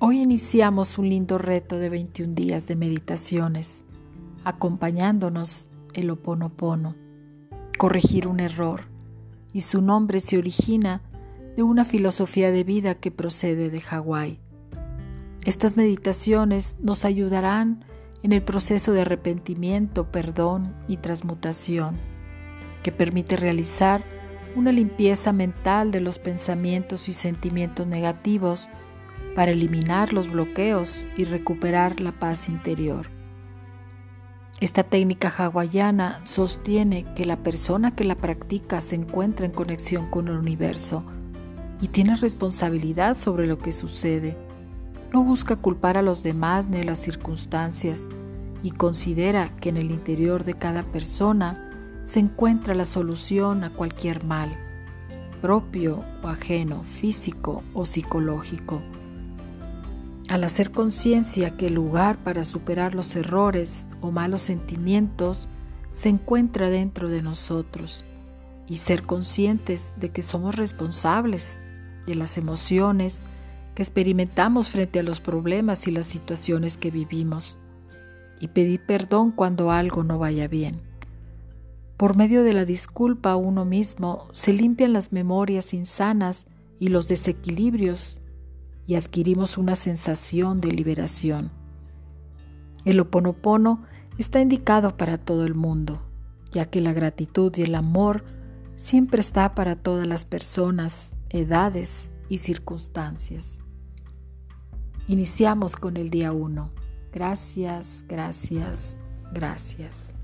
Hoy iniciamos un lindo reto de 21 días de meditaciones, acompañándonos el oponopono, corregir un error, y su nombre se origina de una filosofía de vida que procede de Hawái. Estas meditaciones nos ayudarán en el proceso de arrepentimiento, perdón y transmutación, que permite realizar una limpieza mental de los pensamientos y sentimientos negativos para eliminar los bloqueos y recuperar la paz interior. Esta técnica hawaiana sostiene que la persona que la practica se encuentra en conexión con el universo y tiene responsabilidad sobre lo que sucede. No busca culpar a los demás ni a las circunstancias y considera que en el interior de cada persona se encuentra la solución a cualquier mal, propio o ajeno, físico o psicológico. Al hacer conciencia que el lugar para superar los errores o malos sentimientos se encuentra dentro de nosotros y ser conscientes de que somos responsables de las emociones que experimentamos frente a los problemas y las situaciones que vivimos y pedir perdón cuando algo no vaya bien. Por medio de la disculpa a uno mismo se limpian las memorias insanas y los desequilibrios y adquirimos una sensación de liberación. El oponopono está indicado para todo el mundo, ya que la gratitud y el amor siempre está para todas las personas, edades y circunstancias. Iniciamos con el día 1. Gracias, gracias, gracias.